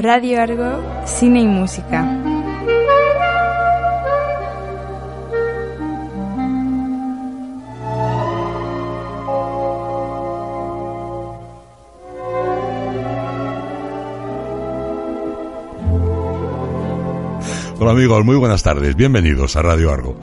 Radio Argo, Cine y Música. Hola amigos, muy buenas tardes, bienvenidos a Radio Argo.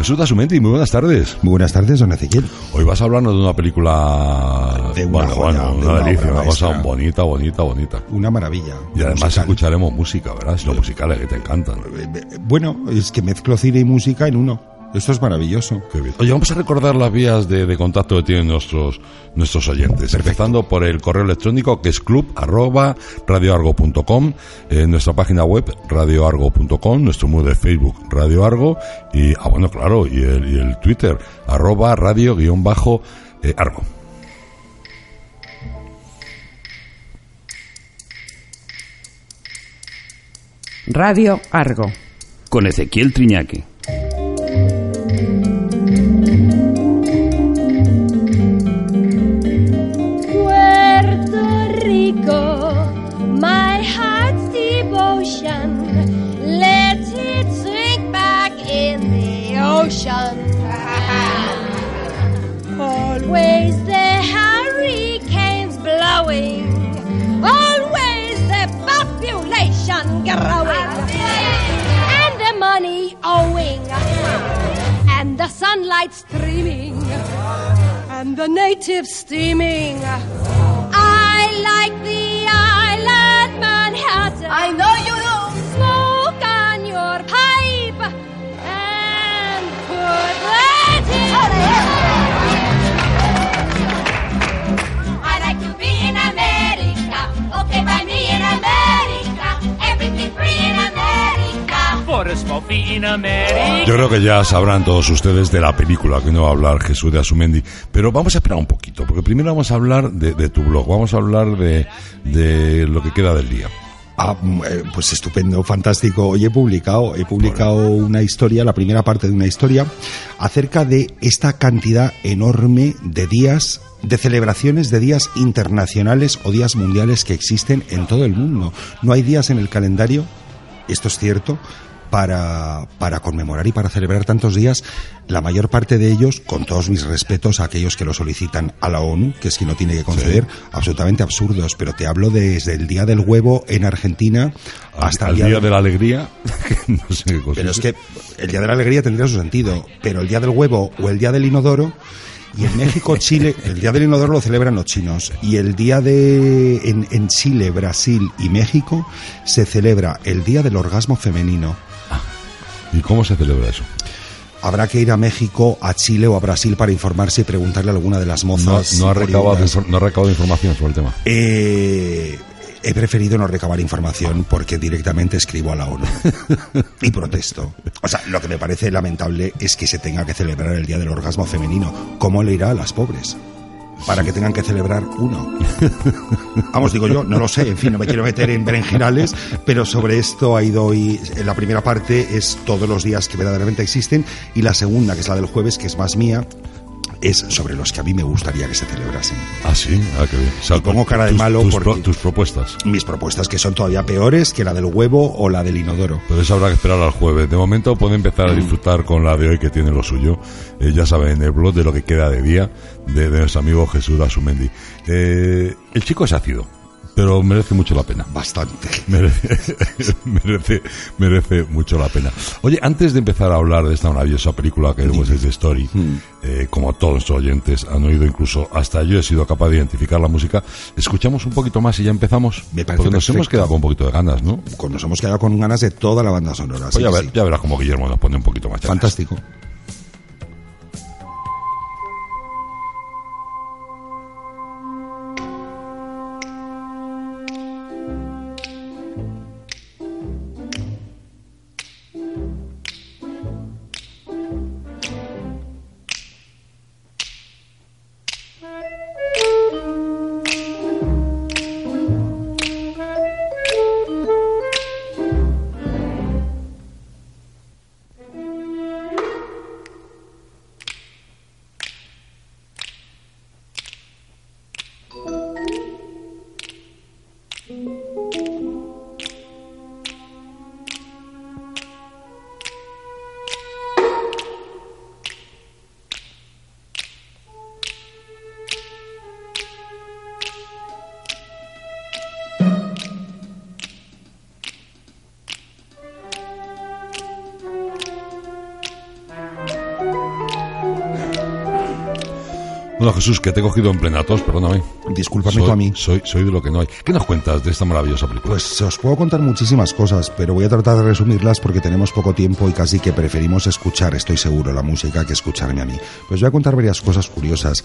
Jesús Dasumendi, muy buenas tardes. Muy buenas tardes, don Ezequiel. Hoy vas a hablarnos de una película... De una bueno, joya, bueno, una delicia, una cosa bonita, bonita, bonita. Una maravilla. Y además musical. escucharemos música, ¿verdad? Si los musicales que te encantan. Eh, eh, Bueno, es que mezclo cine y música en uno. Esto es maravilloso. Qué bien. Oye, vamos a recordar las vías de, de contacto que tienen nuestros, nuestros oyentes. Empezando por el correo electrónico que es club arroba radioargo.com, eh, nuestra página web radioargo.com, nuestro muro de Facebook Radio Argo y, ah, bueno, claro, y el, y el Twitter arroba radio guion bajo eh, argo. Radio Argo. con Ezequiel Triñaque. Owing. Uh, and the sunlight streaming and the natives steaming. I like Yo creo que ya sabrán todos ustedes de la película que no va a hablar Jesús de Asumendi, pero vamos a esperar un poquito, porque primero vamos a hablar de, de tu blog, vamos a hablar de, de lo que queda del día. Ah, mm, eh, pues estupendo, fantástico. Hoy he publicado, he publicado una historia, la primera parte de una historia, acerca de esta cantidad enorme de días de celebraciones de días internacionales o días mundiales que existen en todo el mundo. No hay días en el calendario, esto es cierto, para, para conmemorar y para celebrar tantos días, la mayor parte de ellos, con todos mis respetos a aquellos que lo solicitan a la ONU, que es quien lo tiene que conceder, absolutamente absurdos, pero te hablo desde el Día del Huevo en Argentina hasta Al el día de la alegría, que no sé qué cosa. Pero es que el Día de la Alegría tendría su sentido, pero el Día del Huevo o el Día del Inodoro... Y en México, Chile, el Día del Inodoro lo celebran los chinos. Y el día de. En, en Chile, Brasil y México se celebra el Día del Orgasmo Femenino. ¿Y cómo se celebra eso? Habrá que ir a México, a Chile o a Brasil para informarse y preguntarle a alguna de las No, mozas. no ha recabado, no ha recabado información sobre el tema. Eh, he preferido no recabar información porque directamente escribo a la ONU y protesto. O sea, lo que me parece lamentable es que se tenga que celebrar el Día del Orgasmo Femenino. ¿Cómo le irá a las pobres? Para que tengan que celebrar uno. Vamos, digo yo, no lo sé, en fin, no me quiero meter en berenjenales, pero sobre esto ha ido hoy. La primera parte es todos los días que verdaderamente existen, y la segunda, que es la del jueves, que es más mía, es sobre los que a mí me gustaría que se celebrasen. Ah, sí, ah, qué bien. O sea, Y pongo cara de tus- malo tus, porque- pro- tus propuestas. mis propuestas que son todavía peores que la del huevo o la del inodoro. Pero eso habrá que esperar al jueves. De momento puede empezar Mm. a disfrutar con la de hoy que tiene lo suyo. Eh, ya saben, en el blog de lo que queda de día de, de nuestro amigo Jesús Asumendi. Eh, el chico es ácido, pero merece mucho la pena. Bastante. Merece, merece, merece mucho la pena. Oye, antes de empezar a hablar de esta maravillosa película que es The Story, Mm. eh, como todos nuestros oyentes han oído, incluso hasta yo he sido capaz de identificar la música, escuchamos un poquito más y ya empezamos. Me parece Porque nos hemos quedado con un poquito de ganas, ¿no? Nos hemos quedado con ganas de toda la banda sonora. Pues ya, sí. ya verás como Guillermo nos pone un poquito más. Fantástico. Bueno, Jesús, que te he cogido en plena tos, perdóname. Discúlpame soy, tú a mí. Soy, soy de lo que no hay. ¿Qué nos cuentas de esta maravillosa película? Pues os puedo contar muchísimas cosas, pero voy a tratar de resumirlas porque tenemos poco tiempo y casi que preferimos escuchar, estoy seguro, la música que escucharme a mí. Pues voy a contar varias cosas curiosas.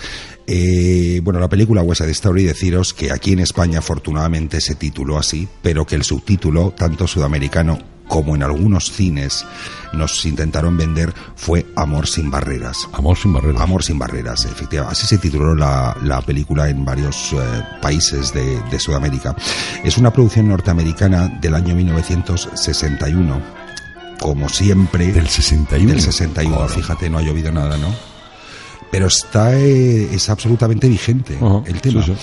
Eh, bueno, la película West Side Story, deciros que aquí en España afortunadamente se tituló así, pero que el subtítulo, tanto sudamericano como en algunos cines nos intentaron vender fue Amor sin barreras. Amor sin barreras. Amor sin barreras, efectivamente. Así se tituló la, la película en varios eh, países de, de Sudamérica. Es una producción norteamericana del año 1961. Como siempre. Del 61. Del 61, Claro. fíjate, no ha llovido nada, ¿no? Pero está, eh, es absolutamente vigente el tema. sí, sí.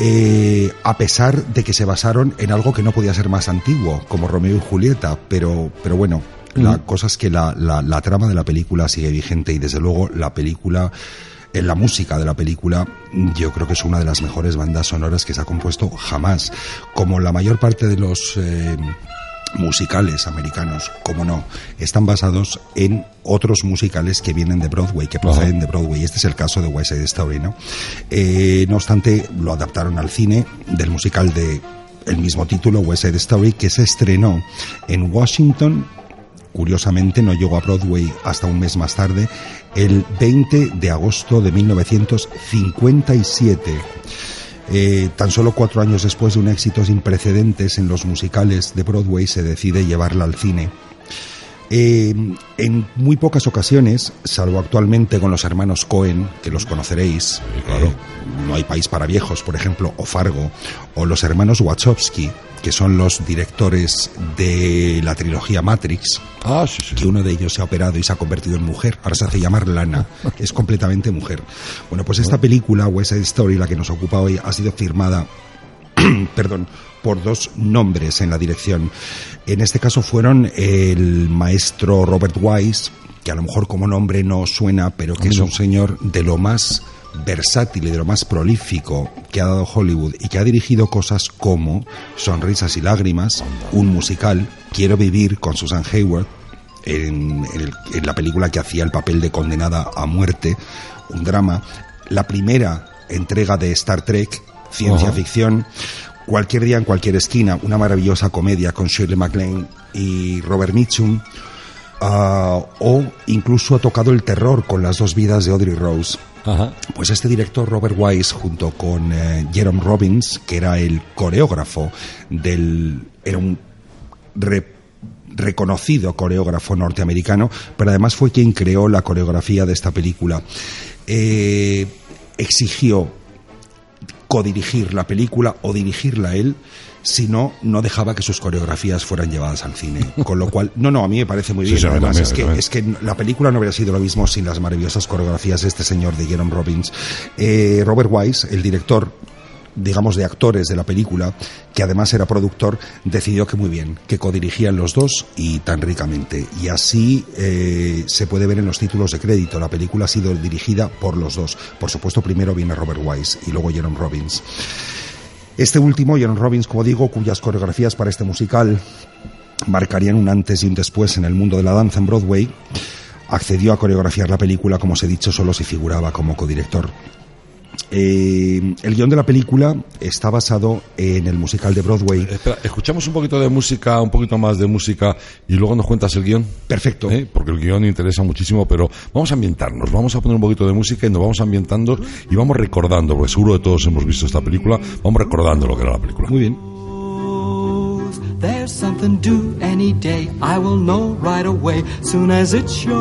Eh, a pesar de que se basaron en algo que no podía ser más antiguo, como Romeo y Julieta, pero, pero bueno, la cosa es que la, la, la trama de la película sigue vigente y desde luego la película, en la música de la película, yo creo que es una de las mejores bandas sonoras que se ha compuesto jamás. Como la mayor parte de los eh, musicales americanos, como no, están basados en otros musicales que vienen de Broadway, que proceden de Broadway. Este es el caso de West Side Story, ¿no? Eh, no obstante, lo adaptaron al cine del musical de el mismo título, West Side Story, que se estrenó en Washington. Curiosamente, no llegó a Broadway hasta un mes más tarde, el 20 de agosto de 1957. Eh, tan solo cuatro años después de un éxito sin precedentes en los musicales de Broadway, se decide llevarla al cine. Eh, en muy pocas ocasiones, salvo actualmente con los hermanos Cohen, que los conoceréis, claro. eh, No hay país para viejos, por ejemplo, o Fargo, o los hermanos Wachowski, que son los directores de la trilogía Matrix, Ah, sí, sí. que uno de ellos se ha operado y se ha convertido en mujer. Ahora se hace llamar Lana. Es completamente mujer. Bueno, pues esta película, West Side Story, la que nos ocupa hoy, ha sido firmada, perdón, por dos nombres en la dirección. En este caso fueron el maestro Robert Wise, que a lo mejor como nombre no suena, pero que es un señor de lo más versátil y de lo más prolífico que ha dado Hollywood y que ha dirigido cosas como Sonrisas y Lágrimas, un musical, Quiero vivir con Susan Hayward, en, en el- en la película que hacía el papel de condenada a muerte, un drama, la primera entrega de Star Trek, ciencia ficción, Cualquier día en cualquier esquina, una maravillosa comedia con Shirley MacLaine y Robert Mitchum, ah, o incluso ha tocado el terror con las dos vidas de Audrey Rose. Ajá. Pues este director Robert Wise junto con eh, Jerome Robbins, que era el coreógrafo del era un re- reconocido coreógrafo norteamericano, pero además fue quien creó la coreografía de esta película. Eh, exigió codirigir la película o dirigirla él, si no, no dejaba que sus coreografías fueran llevadas al cine. Con lo cual, no, no, a mí me parece muy bien. sí, Además, también, es, que, es que la película no hubiera sido lo mismo sin las maravillosas coreografías de este señor de Jerome Robbins. Eh, Robert Wise, el director digamos, de actores de la película, que además era productor, decidió que muy bien, que codirigían los dos y tan ricamente. Y así eh, se puede ver en los títulos de crédito. La película ha sido dirigida por los dos. Por supuesto, primero viene Robert Wise y luego Jerome Robbins. Este último, Jerome Robbins, como digo, cuyas coreografías para este musical marcarían un antes y un después en el mundo de la danza en Broadway, accedió a coreografiar la película, como os he dicho, solo si figuraba como codirector. Eh, el guion de la película está basado en el musical de Broadway. Espera, escuchamos un poquito de música, un poquito más de música y luego nos cuentas el guion. Perfecto. ¿Eh? Porque el guion interesa muchísimo, pero vamos a ambientarnos, vamos a poner un poquito de música y nos vamos ambientando y vamos recordando, porque seguro que todos hemos visto esta película, vamos recordando lo que era la película. Muy bien. There's something due any day. I will know right away, soon as it shows.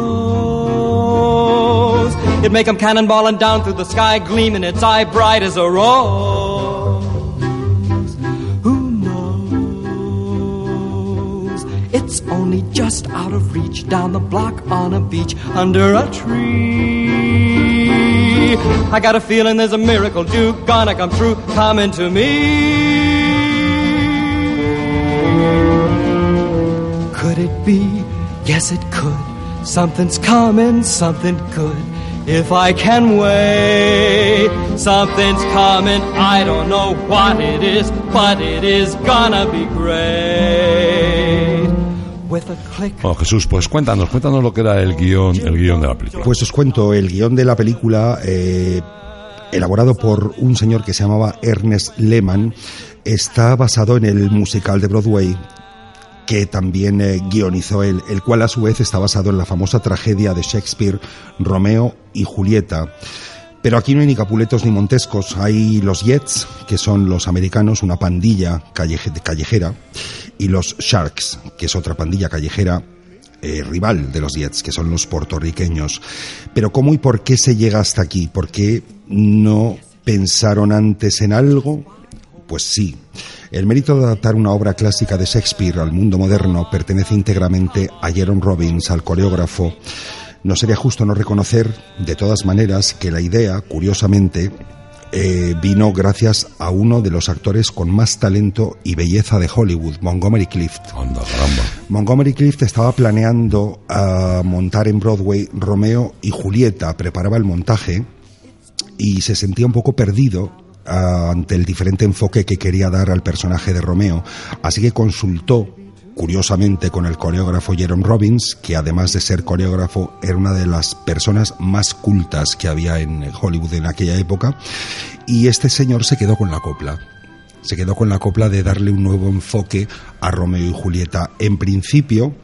It make 'em cannonballing down through the sky, gleaming its eye bright as a rose. Who knows? It's only just out of reach, down the block on a beach, under a tree. I got a feeling there's a miracle due, gonna come true, coming to me. It be? Yes, it could. Something's coming, something good. If I can wait, something's coming. I don't know what it is, but it is gonna be great. With a click. Bueno, Jesús, pues cuéntanos, cuéntanos lo que era el guion, el guion de la película. Pues os cuento, el guion de la película, eh, elaborado por un señor que se llamaba Ernest Lehman, está basado en el musical de Broadway que también eh, guionizó él, el cual a su vez está basado en la famosa tragedia de Shakespeare, Romeo y Julieta. Pero aquí no hay ni capuletos ni montescos, hay los Jets, que son los americanos, una pandilla calleje- callejera, y los Sharks, que es otra pandilla callejera eh, rival de los Jets, que son los puertorriqueños. Pero ¿cómo y por qué se llega hasta aquí? ¿Por qué no pensaron antes en algo? Pues sí. El mérito de adaptar una obra clásica de Shakespeare al mundo moderno pertenece íntegramente a Jerome Robbins, al coreógrafo. No sería justo no reconocer, de todas maneras, que la idea, curiosamente, eh, vino gracias a uno de los actores con más talento y belleza de Hollywood, Montgomery Clift. Anda, caramba. Montgomery Clift estaba planeando ah, montar en Broadway Romeo y Julieta, preparaba el montaje y se sentía un poco perdido ante el diferente enfoque que quería dar al personaje de Romeo, así que consultó curiosamente con el coreógrafo Jerome Robbins, que además de ser coreógrafo era una de las personas más cultas que había en Hollywood en aquella época, y este señor se quedó con la copla. Se quedó con la copla de darle un nuevo enfoque a Romeo y Julieta. En principio,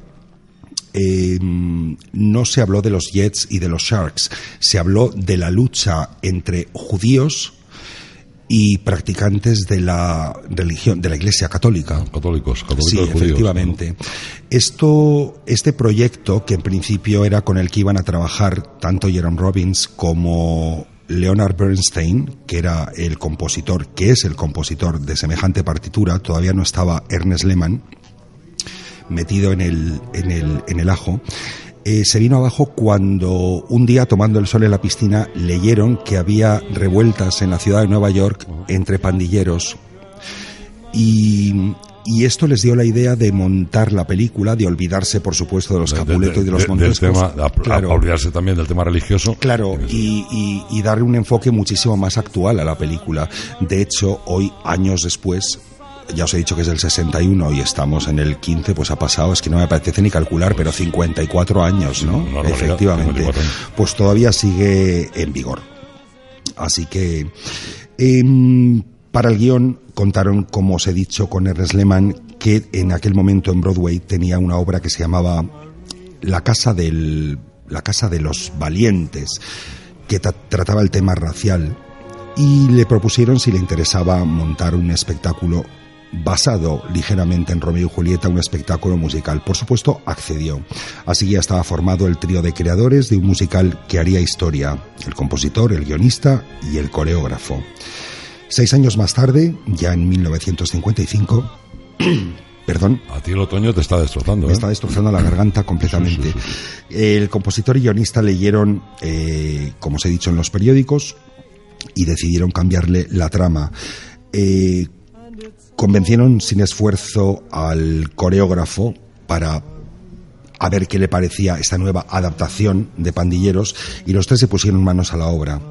eh, no se habló de los Jets y de los Sharks, se habló de la lucha entre judíos y practicantes de la religión, de la Iglesia Católica. Católicos, católicos Sí, judíos. efectivamente. Esto, este proyecto, que en principio era con el que iban a trabajar tanto Jerome Robbins como Leonard Bernstein, que era el compositor, que es el compositor de semejante partitura, todavía no estaba Ernest Lehman metido en el, en el, en el ajo. Eh, se vino abajo cuando un día tomando el sol en la piscina leyeron que había revueltas en la ciudad de Nueva York entre pandilleros y, y esto les dio la idea de montar la película, de olvidarse, por supuesto, de los De- de- capuletos y de los de- del montescos. tema, a, a- Claro. a olvidarse también del tema religioso. Claro, y, y- y darle un enfoque muchísimo más actual a la película. De hecho, hoy, años después, ya os he dicho que es del 61 y estamos en el 15, pues ha pasado, es que no me apetece ni calcular, pero 54 años, ¿no? una barbaridad, Efectivamente. 54 años. Pues todavía sigue en vigor. Así que, em, para el guion contaron, como os he dicho, con Ernest Lehman, que en aquel momento en Broadway tenía una obra que se llamaba La Casa del, la casa de los Valientes, que tra- trataba el tema racial, y le propusieron si le interesaba montar un espectáculo basado ligeramente en Romeo y Julieta, un espectáculo musical. Por supuesto, accedió. Así ya estaba formado el trío de creadores de un musical que haría historia, el compositor, el guionista y el coreógrafo. Seis años más tarde, ya en 1955, perdón, A ti el otoño te está destrozando. me ¿eh? está destrozando la garganta completamente. Sí, sí, El compositor y guionista leyeron, eh, como os he dicho en los periódicos, y decidieron cambiarle la trama. Eh, convencieron sin esfuerzo al coreógrafo para a ver qué le parecía esta nueva adaptación de Pandilleros y los tres se pusieron manos a la obra.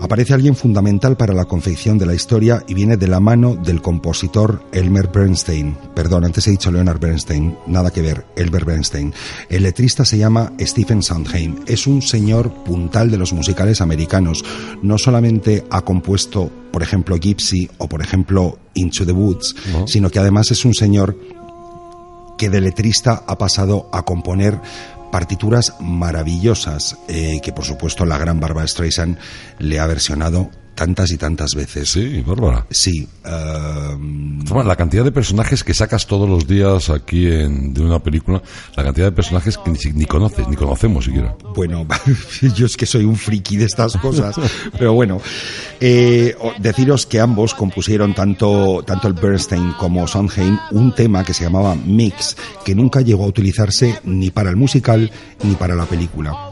Aparece alguien fundamental para la confección de la historia y viene de la mano del compositor Elmer Bernstein. Perdón, antes he dicho Leonard Bernstein, nada que ver, Elmer Bernstein. El letrista se llama Stephen Sondheim. Es un señor puntal de los musicales americanos. No solamente ha compuesto, por ejemplo, Gypsy o, por ejemplo, Into the Woods, No. sino que además es un señor que de letrista ha pasado a componer partituras maravillosas eh, que por supuesto la gran Barbara Streisand le ha versionado tantas y tantas veces. Sí, Bárbara. Sí, Toma, La cantidad de personajes que sacas todos los días aquí en, de una película, la cantidad de personajes que ni, ni conoces, ni conocemos siquiera. bueno, yo es que soy un friki de estas cosas, pero bueno, eh, deciros que ambos compusieron tanto, tanto el Bernstein como Sondheim un tema que se llamaba Mix, que nunca llegó a utilizarse ni para el musical ni para la película.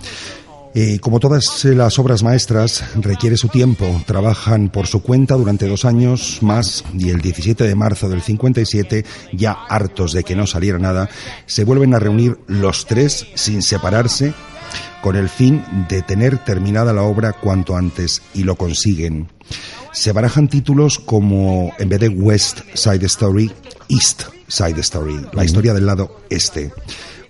Eh, como todas las obras maestras, requiere su tiempo. Trabajan por su cuenta durante dos años más y el 17 de marzo del 57, ya hartos de que no saliera nada, se vuelven a reunir los tres sin separarse con el fin de tener terminada la obra cuanto antes y lo consiguen. Se barajan títulos como, en vez de West Side Story, East Side Story, la historia del lado este.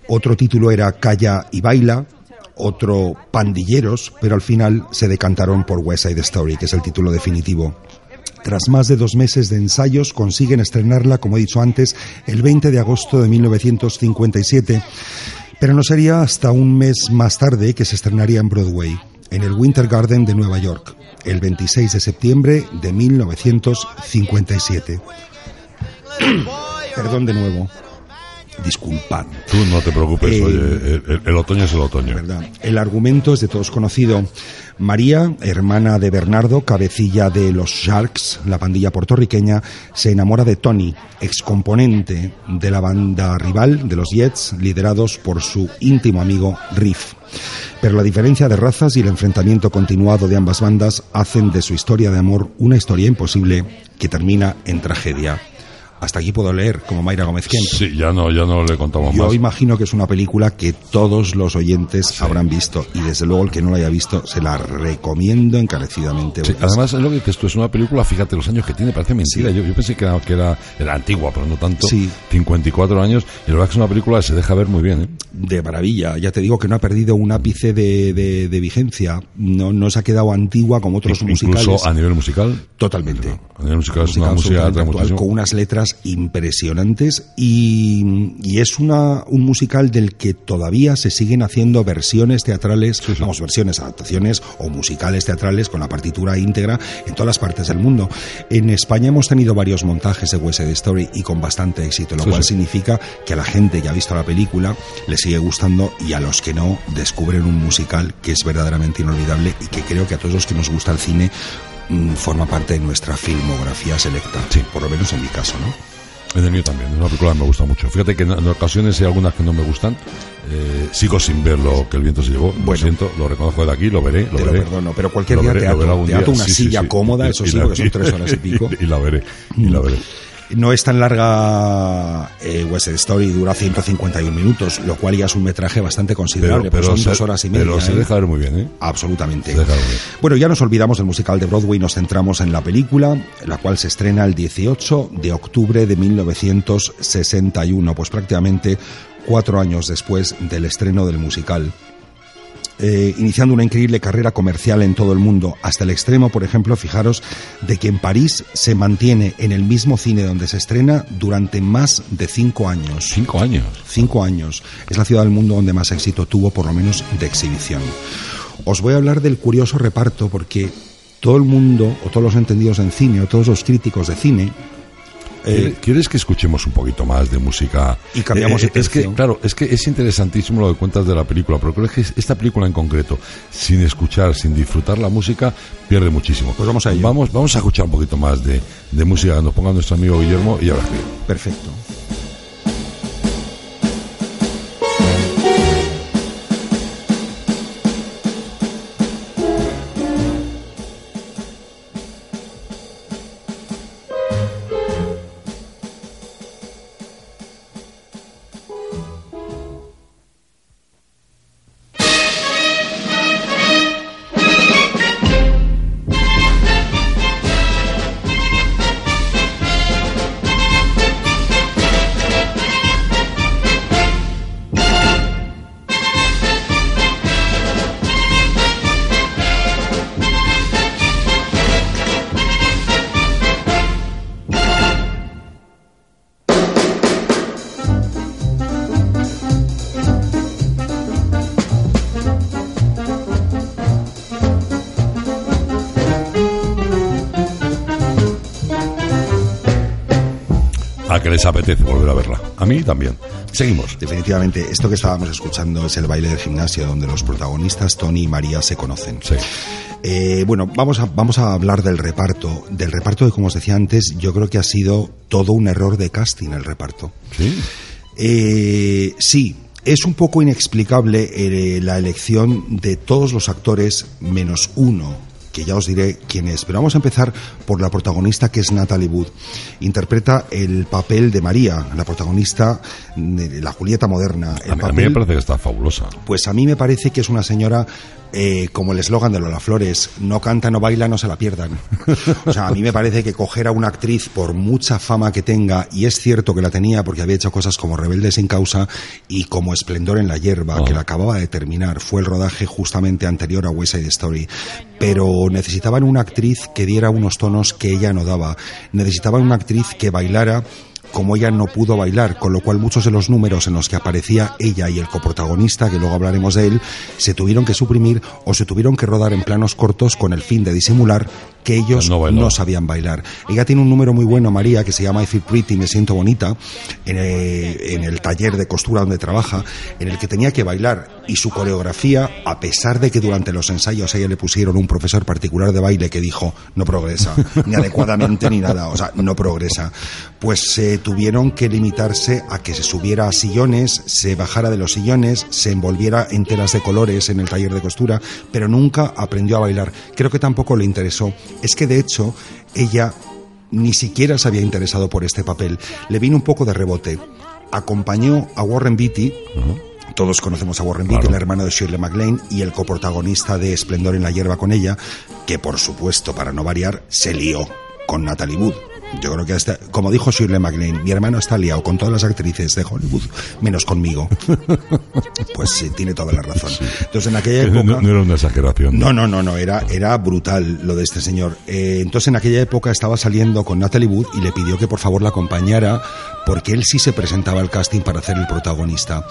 Otro título era Calla y Baila, otro Pandilleros, pero al final se decantaron por West Side Story, que es el título definitivo. Tras más de dos meses de ensayos, consiguen estrenarla, como he dicho antes, el 20 de agosto de 1957, pero no sería hasta un mes más tarde que se estrenaría en Broadway, en el Winter Garden de Nueva York, el 26 de septiembre de 1957. Perdón de nuevo. Disculpad. Tú no te preocupes, Eh, oye, el, el- el otoño es el otoño. ¿verdad? El argumento es de todos conocido. María, hermana de Bernardo, cabecilla de los Sharks, la pandilla puertorriqueña, se enamora de Tony, excomponente de la banda rival de los Jets, liderados por su íntimo amigo Riff. Pero la diferencia de razas y el enfrentamiento continuado de ambas bandas hacen de su historia de amor una historia imposible que termina en tragedia. Hasta aquí puedo leer como Mayra Gómez Kemp. Sí, ya no, ya no le contamos Yo más. imagino que es una película que todos los oyentes habrán visto y desde luego el que no la haya visto se la recomiendo encarecidamente. Sí, además es lo que dices tú, es una película, fíjate los años que tiene, parece mentira. Yo, yo pensé que era, que era, era antigua, pero no tanto. Sí. 54 años, y la verdad que es una película que se deja ver muy bien. ¿eh? de maravilla. Ya te digo que no ha perdido un ápice de, de- de vigencia. No, no se ha quedado antigua como otros Incluso musicales. a nivel musical. Totalmente. A nivel musical es una Musical música actual, con unas letras impresionantes y, y es una, un musical del que todavía se siguen haciendo versiones teatrales, vamos, versiones, adaptaciones o musicales teatrales con la partitura íntegra en todas las partes del mundo. En España hemos tenido varios montajes de West Side Story y con bastante éxito, lo Sí, cual significa que a la gente que ha visto la película le sigue gustando y a los que no descubren un musical que es verdaderamente inolvidable y que creo que a todos los que nos gusta el cine forma parte de nuestra filmografía selecta, por lo menos en mi caso, ¿no? En el mío también, es una película que me gusta mucho. Fíjate que en, en ocasiones hay algunas que no me gustan. Eh, sigo sin ver lo que el viento se llevó. Lo Bueno. siento, lo reconozco de aquí, lo veré. Lo Te lo veré. perdono, pero cualquier Lo día veré, te lo ato- te ato una silla cómoda, eso sí, porque son tres horas y pico. Y, la veré, y la veré. No es tan larga eh, West Side Story, dura 151 minutos, lo cual ya es un metraje bastante considerable, pues son se- dos horas y media. Pero se ¿eh? deja ver muy bien, ¿eh? Absolutamente. Se deja ver muy bien. Bueno, ya nos olvidamos del musical de Broadway, nos centramos en la película, la cual se estrena el 18 de octubre de 1961, pues prácticamente cuatro años después del estreno del musical. Eh, iniciando una increíble carrera comercial en todo el mundo, hasta el extremo, por ejemplo, fijaros, de que en París se mantiene en el mismo cine donde se estrena durante más de cinco años. Cinco años. Cinco años. Es la ciudad del mundo donde más éxito tuvo, por lo menos de exhibición. Os voy a hablar del curioso reparto porque todo el mundo, o todos los entendidos en cine, o todos los críticos de cine, eh, ¿Quieres que escuchemos un poquito más de música? Y cambiamos de Eh, Es que, claro, es que es interesantísimo lo que cuentas de la película, pero creo que esta película en concreto, sin escuchar, sin disfrutar la música, pierde muchísimo. Pues vamos a ello. Vamos, vamos a escuchar un poquito más de, de música que nos ponga nuestro amigo Guillermo y ahora perfecto. Les apetece volver a verla. A mí también. Seguimos. Definitivamente, esto que estábamos escuchando es el baile del gimnasio donde los protagonistas Tony y María se conocen. Sí. Eh, bueno, vamos a, vamos a hablar del reparto. Del reparto que, como os decía antes, yo creo que ha sido todo un error de casting el reparto. Sí. Eh, sí, Es un poco inexplicable eh, la elección de todos los actores menos uno que ya os diré quién es. Pero vamos a empezar por la protagonista que es Natalie Wood. Interpreta el papel de María, la protagonista de la Julieta moderna. El A mí, a mí papel- me parece que está fabulosa. pues a mí me parece que es una señora eh, como el eslogan de Lola Flores, no canta, no baila, no se la pierdan. O sea, a mí me parece que coger a una actriz por mucha fama que tenga, y es cierto que la tenía porque había hecho cosas como Rebelde sin causa y como Esplendor en la hierba, Ah. que la acababa de terminar, fue el rodaje justamente anterior a West Side Story, pero necesitaban una actriz que diera unos tonos que ella no daba, necesitaban una actriz que bailara como ella no pudo bailar, con lo cual muchos de los números en los que aparecía ella y el coprotagonista, que luego hablaremos de él, se tuvieron que suprimir o se tuvieron que rodar en planos cortos con el fin de disimular que ellos No sabían bailar. Ella tiene un número muy bueno, María, que se llama I Feel Pretty, Me Siento Bonita, en, eh, en el taller de costura donde trabaja, en el que tenía que bailar. Y su coreografía, a pesar de que durante los ensayos a ella le pusieron un profesor particular de baile que dijo no progresa, ni adecuadamente ni nada, o sea, no progresa, pues se tuvieron que limitarse a que se subiera a sillones, se bajara de los sillones, se envolviera en telas de colores en el taller de costura, pero nunca aprendió a bailar. Creo que tampoco le interesó. Es que de hecho ella ni siquiera se había interesado por este papel. Le vino un poco de rebote. Acompañó a Warren Beatty. Todos conocemos a Warren Beatty, Claro. el hermano de Shirley MacLaine y el coprotagonista de Esplendor en la hierba con ella, que por supuesto, para no variar, se lió con Natalie Wood. Yo creo que hasta, como dijo Shirley MacLaine, mi hermano está liado con todas las actrices de Hollywood, menos conmigo. Pues sí, tiene toda la razón. Entonces en aquella época... No, no era una exageración. No, no, no, no, era, era brutal lo de este señor. Eh, entonces en aquella época estaba saliendo con Natalie Wood y le pidió que por favor la acompañara porque él sí se presentaba al casting para hacer el protagonista.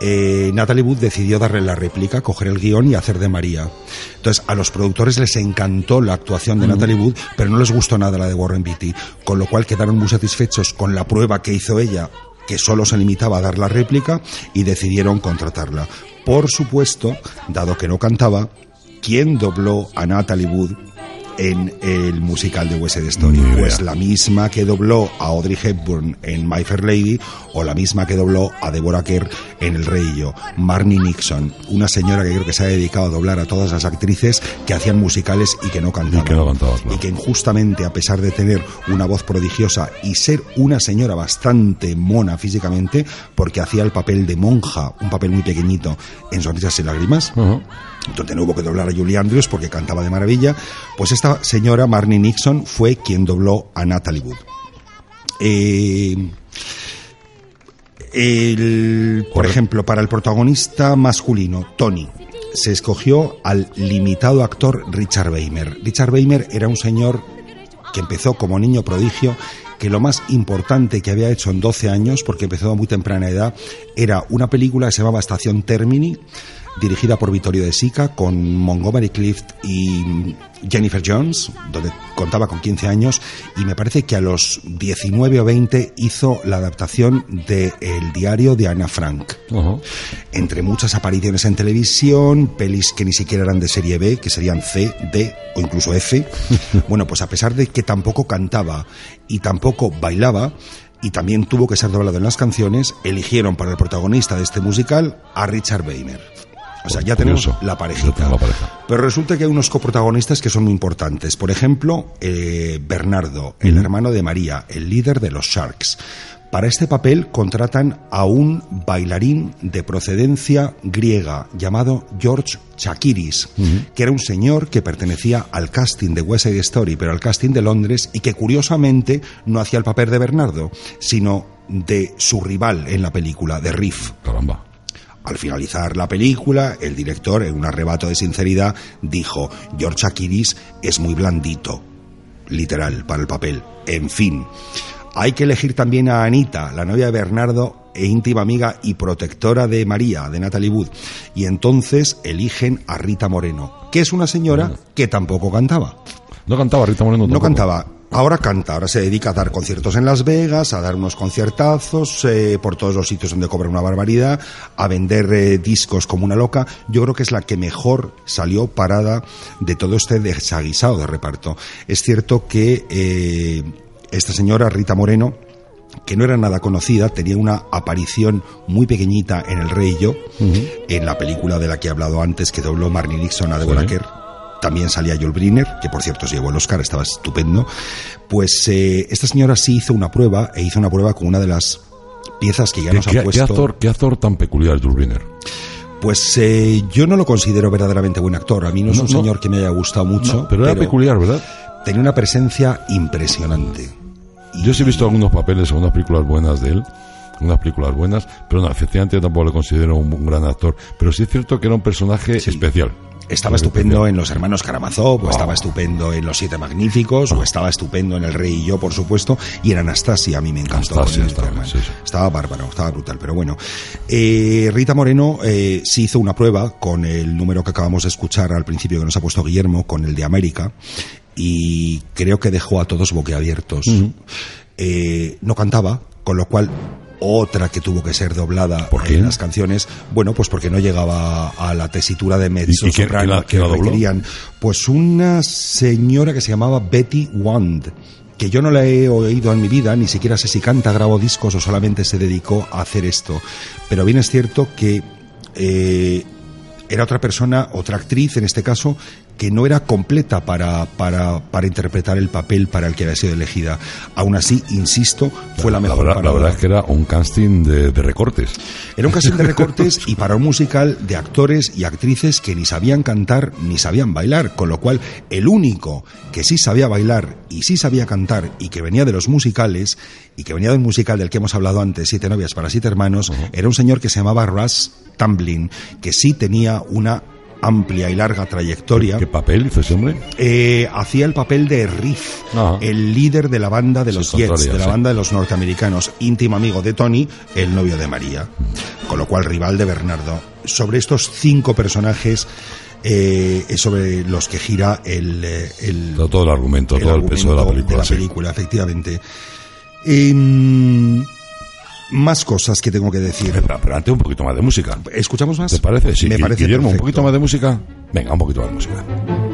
Eh, Natalie Wood decidió darle la réplica, coger el guion y hacer de María. Entonces a los productores les encantó la actuación de Natalie Wood, pero no les gustó nada la de Warren Beatty, con lo cual quedaron muy satisfechos con la prueba que hizo ella que solo se limitaba a dar la réplica y decidieron contratarla. Por supuesto, dado que no cantaba, ¿quién dobló a Natalie Wood en el musical de West Side Story? Pues la misma que dobló a Audrey Hepburn en My Fair Lady o la misma que dobló a Deborah Kerr en El Rey y yo, Marnie Nixon, una señora que creo que se ha dedicado a doblar a todas las actrices que hacían musicales y que no cantaban. que no claro. Y que injustamente, a pesar de tener una voz prodigiosa y ser una señora bastante mona físicamente, porque hacía el papel de monja, un papel muy pequeñito, en Sonrisas y Lágrimas. Donde no hubo que doblar a Julie Andrews porque cantaba de maravilla, pues esta señora Marnie Nixon fue quien dobló a Natalie Wood. Eh, el- por ejemplo, para el protagonista masculino, Tony, se escogió al limitado actor Richard Weimer. Richard Weimer era un señor que empezó como niño prodigio, que lo más importante que había hecho en 12 años, porque empezó a muy temprana edad, era una película que se llamaba Estación Termini, dirigida por Vittorio De Sica, con Montgomery Clift y Jennifer Jones, donde contaba con 15 años, y me parece que a los 19 o 20 hizo la adaptación de El diario de Ana Frank entre muchas apariciones en televisión, pelis que ni siquiera eran de serie B, que serían C, D o incluso F. Bueno, pues a pesar de que tampoco cantaba y tampoco bailaba, y también tuvo que ser doblado en las canciones, eligieron para el protagonista de este musical a Richard Weimer. O sea, ya tenemos Curioso. la Ya parejita. tenemos la pareja. Pero resulta que hay unos coprotagonistas que son muy importantes. Por ejemplo, eh, Bernardo, el hermano de María, el líder de los Sharks. Para este papel contratan a un bailarín de procedencia griega llamado George Chakiris, que era un señor que pertenecía al casting de West Side Story, pero al casting de Londres, y que curiosamente no hacía el papel de Bernardo, sino de su rival en la película, de Riff. Caramba. Al finalizar la película, el director, en un arrebato de sinceridad, dijo, George Akiris es muy blandito, literal, para el papel. En fin, hay que elegir también a Anita, la novia de Bernardo e íntima amiga y protectora de María, de Natalie Wood. Y entonces eligen a Rita Moreno, que es una señora que tampoco cantaba. No cantaba Rita Moreno No cantaba. Ahora canta, ahora se dedica a dar conciertos en Las Vegas, a dar unos conciertazos eh, por todos los sitios donde cobra una barbaridad, a vender eh, discos como una loca. Yo creo que es la que mejor salió parada de todo este desaguisado de reparto. Es cierto que eh, esta señora, Rita Moreno, que no era nada conocida, tenía una aparición muy pequeñita en El Rey y yo, en la película de la que he hablado antes, que dobló Marnie Nixon a Deborah Sí. Kerr. También salía Joel Briner, que por cierto se llevó el Oscar, estaba estupendo. Pues eh, esta señora sí hizo una prueba, e hizo una prueba con una de las piezas que ya ¿Qué, nos ha qué puesto. actor, qué actor tan peculiar es Jules Briner? Pues eh, yo no lo considero verdaderamente buen actor. A mí no es un no. señor que me haya gustado mucho. No, pero era peculiar, ¿verdad? Tenía una presencia impresionante. Yo sí he visto algunos papeles, algunas películas buenas de él, unas películas buenas, pero no, efectivamente tampoco le considero un, un gran actor. Pero sí es cierto que era un personaje especial. Estaba estupendo en Los Hermanos Karamazov, o Oh. estaba estupendo en Los Siete Magníficos, o estaba estupendo en El Rey y yo, por supuesto, y en Anastasia a mí me encantó. Anastasia con Newt estaba, Bergman. sí, sí. Estaba bárbaro, estaba brutal, pero bueno. Eh, Rita Moreno eh, sí hizo una prueba con el número que acabamos de escuchar al principio que nos ha puesto Guillermo, con el de América, y creo que dejó a todos boquiabiertos. Eh, no cantaba, con lo cual otra que tuvo que ser doblada ¿Por en las canciones, bueno, pues porque no llegaba a la tesitura de mezzo ¿Y quién- soprano que la requerían. Pues una señora que se llamaba Betty Wand, que yo no la he oído en mi vida, ni siquiera sé si canta, grabó discos o solamente se dedicó a hacer esto. Pero bien es cierto que eh, era otra persona, otra actriz en este caso, que no era completa para, para, para interpretar el papel para el que había sido elegida. Aún así, insisto, fue la mejor. verdad, la verdad es que era un casting de, de recortes. era un casting de recortes y para un musical de actores y actrices que ni sabían cantar ni sabían bailar, con lo cual el único que sí sabía bailar y sí sabía cantar y que venía de los musicales y que venía del musical del que hemos hablado antes, Siete novias para siete hermanos, era un señor que se llamaba Russ Tamblyn, que sí tenía una amplia y larga trayectoria. ¿Qué papel hizo ese hombre? Eh, hacía el papel de Riff, Ajá. el líder de la banda de los Jets, de la sí. banda de los norteamericanos, íntimo amigo de Tony, el novio de María, con lo cual rival de Bernardo. Sobre estos cinco personajes eh, es sobre los que gira el, eh, el, Todo, todo el argumento, todo el peso de la película. sí. película, efectivamente. Em, más cosas que tengo que decir. Pero, pero antes un poquito más de música. ¿Escuchamos más? ¿Te parece? Sí. Me parece Guillermo, un poquito más de música. Venga, un poquito más de música.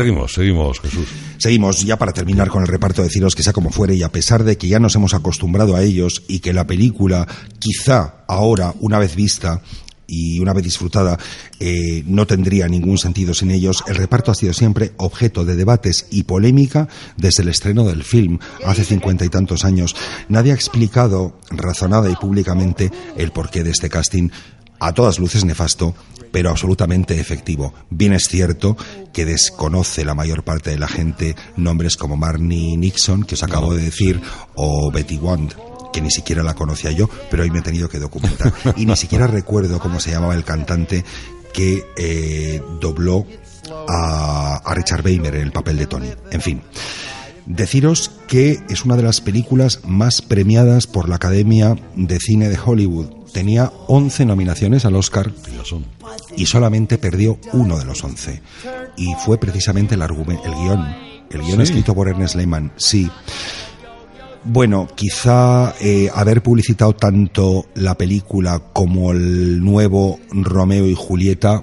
Seguimos, seguimos, Jesús. Seguimos ya para terminar con el reparto, deciros que sea como fuere y a pesar de que ya nos hemos acostumbrado a ellos y que la película quizá ahora, una vez vista y una vez disfrutada, eh, no tendría ningún sentido sin ellos, el reparto ha sido siempre objeto de debates y polémica desde el estreno del film hace cincuenta y tantos años. Nadie ha explicado razonada y públicamente el porqué de este casting a todas luces nefasto, pero absolutamente efectivo. Bien es cierto que desconoce la mayor parte de la gente nombres como Marnie Nixon, que os acabo de decir, o Betty Wand que ni siquiera la conocía yo, pero hoy me he tenido que documentar. Y ni siquiera recuerdo cómo se llamaba el cantante que eh, dobló a, a Richard Weimer en el papel de Tony. En fin. Deciros que es una de las películas más premiadas por la Academia de Cine de Hollywood. Tenía 11 nominaciones al Oscar y solamente perdió uno de los 11. Y fue precisamente el, argumen- el guion. El guion Sí. escrito por Ernest Lehman, sí. Bueno, quizá eh, haber publicitado tanto la película como el nuevo Romeo y Julieta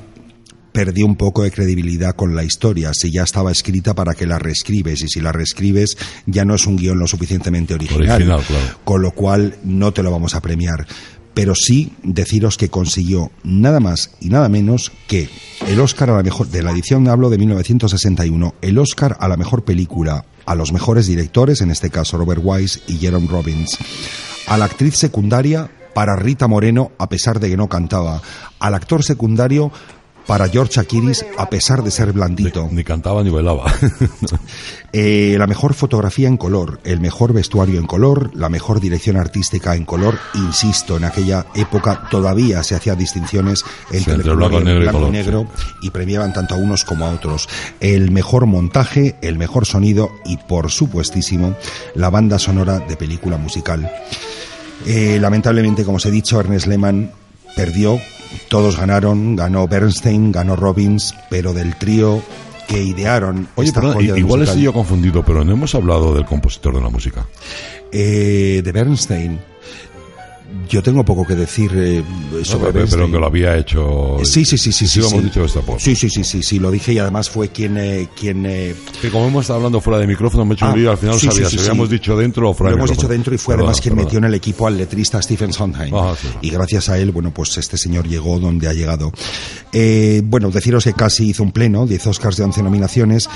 perdió un poco de credibilidad con la historia. Si ya estaba escrita para que la reescribes y si la reescribes ya no es un guion lo suficientemente original. Original, claro. Con lo cual no te lo vamos a premiar. Pero sí deciros que consiguió nada más y nada menos que el Oscar a la mejor, de la edición hablo de 1961, el Oscar a la mejor película, a los mejores directores, en este caso Robert Wise y Jerome Robbins, a la actriz secundaria para Rita Moreno, a pesar de que no cantaba, al actor secundario para George Akiris, a pesar de ser blandito. Ni cantaba ni bailaba. Eh, la mejor fotografía en color, el mejor vestuario en color, la mejor dirección artística en color. Insisto, en aquella época todavía se hacían distinciones entre, entre el blanco, color negro y blanco color, negro y premiaban tanto a unos como a otros. El mejor montaje, el mejor sonido y, por supuestísimo, la banda sonora de película musical. Eh, lamentablemente, como os he dicho, Ernest Lehman perdió Todos ganaron, ganó Bernstein, ganó Robbins, pero del trío que idearon Oye, esta perdón, joya igual estoy yo confundido, pero no hemos hablado del compositor de la música. eh, de Bernstein. Yo tengo poco que decir eh, sobre No, pero, pero Bernstein. que lo había hecho. Sí, sí, sí, sí, sí. lo hemos sí. dicho esta post. Sí, sí, sí, sí, sí, lo dije y además fue quien, eh, quien eh, Que como hemos estado hablando fuera de micrófono, me he hecho Ah, un lío, al final sí, sabía sí, si sí, habíamos sí. dicho dentro o fuera Lo hemos dicho dentro y fue Perdona, además quien perdona. metió en el equipo al letrista Stephen Sondheim. Ah, sí. Y gracias a él, bueno, pues este señor llegó donde ha llegado. Eh, bueno, deciros que casi hizo un pleno, 10 Oscars de 11 nominaciones.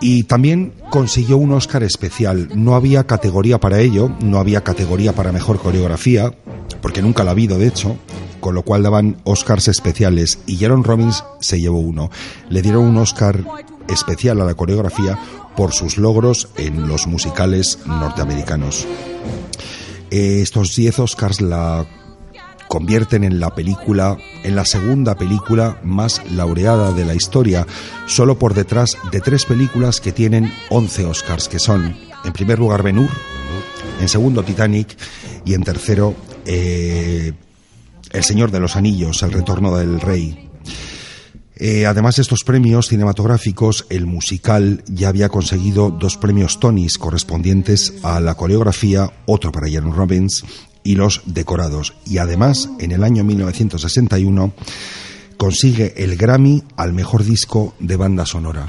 Y también consiguió un Oscar especial. No había categoría para ello, no había categoría para mejor coreografía, porque nunca la ha habido, de hecho, con lo cual daban Oscars especiales. Y Jaron Robbins se llevó uno. Le dieron un Oscar especial a la coreografía por sus logros en los musicales norteamericanos. Eh, estos 10 Oscars la convierten en la película, en la segunda película más laureada de la historia, solo por detrás de tres películas que tienen 11 Oscars, que son, en primer lugar, Ben Hur, en segundo, Titanic, y en tercero, eh, El Señor de los Anillos, El Retorno del Rey. Eh, además de estos premios cinematográficos, el musical ya había conseguido dos premios Tonys correspondientes a la coreografía, otro para Jaron Robbins y los decorados. Y además, en el año 1961, consigue el Grammy al mejor disco de banda sonora.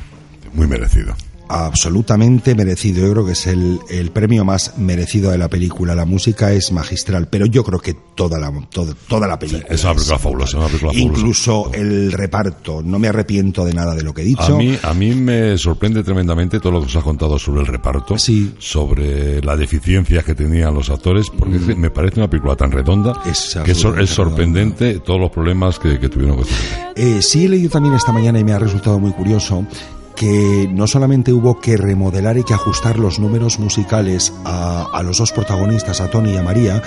Muy merecido. Absolutamente merecido. Yo creo que es el, el premio más merecido de la película. La música es magistral, pero yo creo que toda la, toda, toda la película. es una película fabulosa, una película fabulosa. Incluso el reparto. No me arrepiento de nada de lo que he dicho. A mí, a mí me sorprende tremendamente todo lo que os ha contado sobre el reparto, Sí. sobre la deficiencia que tenían los actores, porque es que me parece una película tan redonda Mm. Es que es, es sorprendente todos los problemas que, que tuvieron que. Eh, sí he leído también esta mañana y me ha resultado muy curioso que no solamente hubo que remodelar y que ajustar los números musicales a, a los dos protagonistas, a Tony y a María,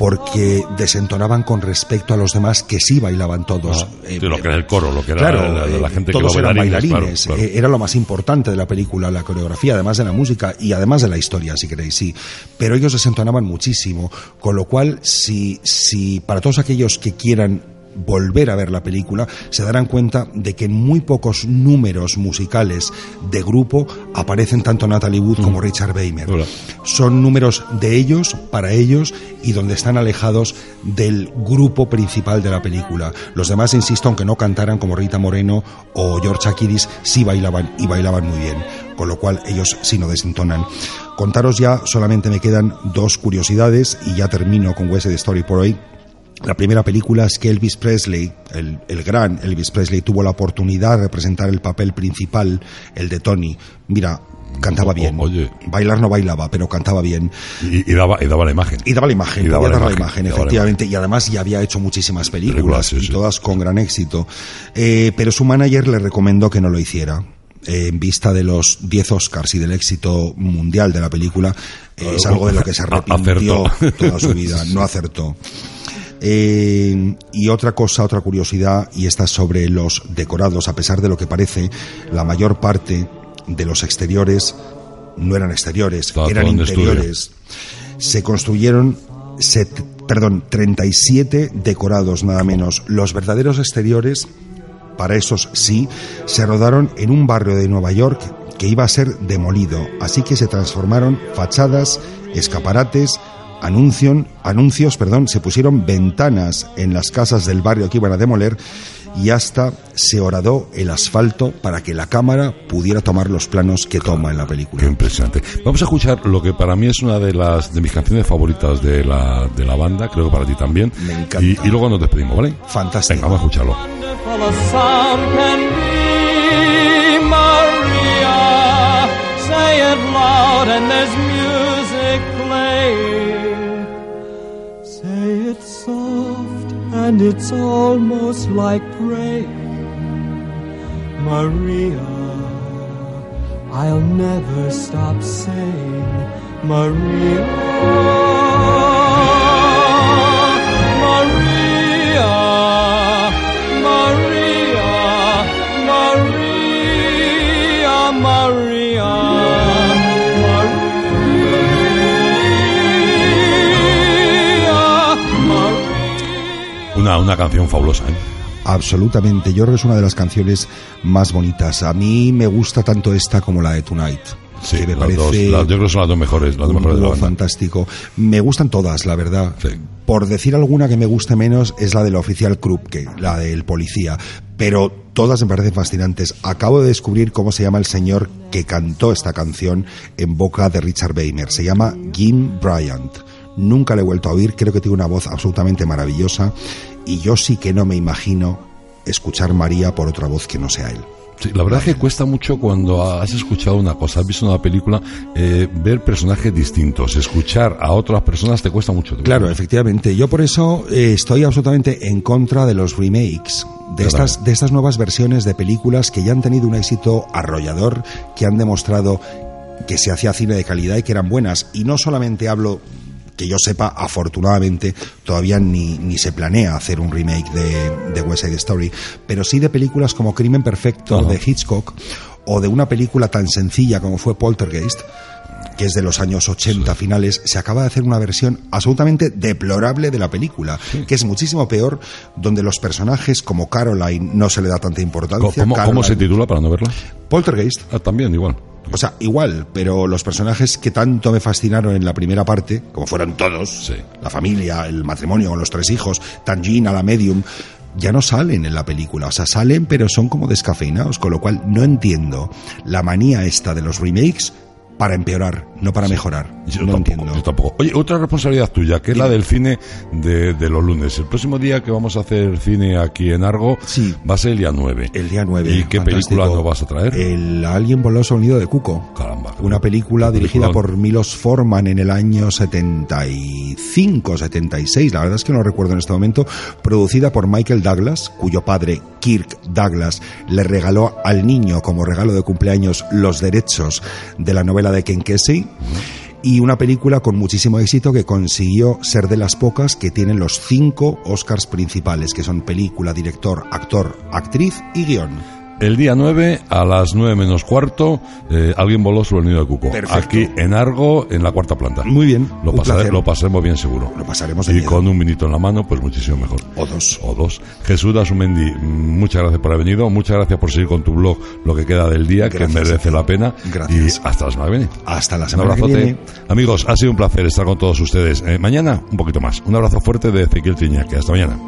porque desentonaban con respecto a los demás que sí bailaban todos. Eh, Sí, lo que era el coro, lo que era Claro, la, la- la eh, gente que todos lo eran bailarines, bailarines, claro, claro. eh, era lo más importante de la película, la coreografía, además de la música y además de la historia, si queréis, sí. Pero ellos desentonaban muchísimo, con lo cual, si, si para todos aquellos que quieran volver a ver la película, se darán cuenta de que en muy pocos números musicales de grupo aparecen tanto Natalie Wood como Richard Weimer. Hola. Son números de ellos, para ellos, y donde están alejados del grupo principal de la película. Los demás, insisto, aunque no cantaran como Rita Moreno o George Akiris, sí bailaban y bailaban muy bien, con lo cual ellos sí no desentonan. Contaros ya, solamente me quedan dos curiosidades y ya termino con West Story por hoy. La primera película es que Elvis Presley, el, el gran Elvis Presley, tuvo la oportunidad de representar el papel principal, el de Tony. Mira, cantaba bien. oye. Bailar no bailaba, pero cantaba bien. Y, y daba, y daba la imagen. Y daba la imagen, Y daba la imagen, la efectivamente. Y además ya había hecho muchísimas películas, sí, y sí. todas con gran éxito. Eh, pero su manager le recomendó que no lo hiciera. Eh, en vista de los 10 Oscars y del éxito mundial de la película, es algo de lo que se arrepintió Acertó. toda su vida. No acertó. Eh, y otra cosa, otra curiosidad, y esta es sobre los decorados. A pesar de lo que parece, la mayor parte de los exteriores no eran exteriores, eran estudio. interiores. Se construyeron, set- perdón, 37 decorados nada menos. Los verdaderos exteriores, para esos sí, se rodaron en un barrio de Nueva York que iba a ser demolido. Así que se transformaron fachadas, escaparates, anuncion- anuncios, perdón, se pusieron ventanas en las casas del barrio que iban a demoler y hasta se horadó el asfalto para que la cámara pudiera tomar los planos que toma en la Qué película. impresionante. Vamos a escuchar lo que para mí es una de las de mis canciones favoritas de la, de la banda, creo que para ti también. Me encanta. Y, y luego nos despedimos, ¿vale? Fantástico. Venga, vamos a escucharlo. It's almost like praying. Maria, I'll never stop saying Maria. Una una, canción fabulosa, ¿eh? Absolutamente, yo creo que es una de las canciones más bonitas. A mí me gusta tanto esta como la de Tonight. Sí, que me las dos, parece las- yo creo que son las dos mejores, las dos mejores de la banda. fantástico. Me gustan todas, la verdad. Sí. Por decir alguna que me guste menos es la del oficial Krupp, que la del policía. Pero todas me parecen fascinantes. Acabo de descubrir cómo se llama el señor que cantó esta canción en boca de Richard Weimer. Se llama Jim Bryant. Nunca le he vuelto a oír, creo que tiene una voz absolutamente maravillosa. Y yo sí que no me imagino escuchar María por otra voz que no sea él. Sí, la verdad es que cuesta mucho cuando has escuchado una cosa, has visto una película, eh, ver personajes distintos. Escuchar a otras personas te cuesta mucho. te Claro, efectivamente. Yo por eso eh, estoy absolutamente en contra de los remakes, de Claro. estas, de estas nuevas versiones de películas que ya han tenido un éxito arrollador, que han demostrado que se hacía cine de calidad y que eran buenas. Y no solamente hablo, que yo sepa, afortunadamente, todavía ni, ni se planea hacer un remake de, de West Side Story, pero sí de películas como Crimen Perfecto Ajá. de Hitchcock o de una película tan sencilla como fue Poltergeist, que es de los años 80 finales, se acaba de hacer una versión absolutamente deplorable de la película, que es muchísimo peor, donde los personajes como Caroline no se le da tanta importancia. ¿Cómo, cómo se titula para no verla? Poltergeist. Ah, también, igual. O sea, igual, pero los personajes que tanto me fascinaron en la primera parte, como fueron todos, Sí. la familia, el matrimonio con los tres hijos, Tangina, la medium, ya no salen en la película. O sea, salen, pero son como descafeinados, con lo cual no entiendo la manía esta de los remakes para empeorar, no para mejorar. Yo no tampoco, entiendo. yo tampoco. Oye, otra responsabilidad tuya, que es la del cine de, de los lunes. El próximo día que vamos a hacer cine aquí en Argo Sí. va a ser el día 9. El día 9. ¿Y qué película nos vas a traer? El Alguien voló al sonido de Cuco. Caramba. Una película dirigida por Milos Forman en el año 75, 76, la verdad es que no recuerdo en este momento, producida por Michael Douglas, cuyo padre, Kirk Douglas, le regaló al niño como regalo de cumpleaños los derechos de la novela de Ken Kesey. Y una película con muchísimo éxito que consiguió ser de las pocas que tienen los cinco Oscars principales, que son película, director, actor, actriz y guion. El día 9 a las 9 menos cuarto, eh, alguien voló sobre el nido de Cuco. Perfecto. Aquí en Argo, en la cuarta planta. Muy bien, Lo, un pasare- lo pasaremos bien seguro. Lo pasaremos Y con un vinito en la mano, pues muchísimo mejor. O dos. O dos. Jesús Dasumendi, mm, muchas gracias por haber venido. Muchas gracias por seguir con tu blog lo que queda del día, Gracias que merece la pena. Gracias. Y hasta la semana que viene. Hasta la Un semana que abrazote. viene. Amigos, ha sido un placer estar con todos ustedes. Eh, mañana, un poquito más. Un abrazo fuerte de Ezequiel Tiñaque. Hasta mañana.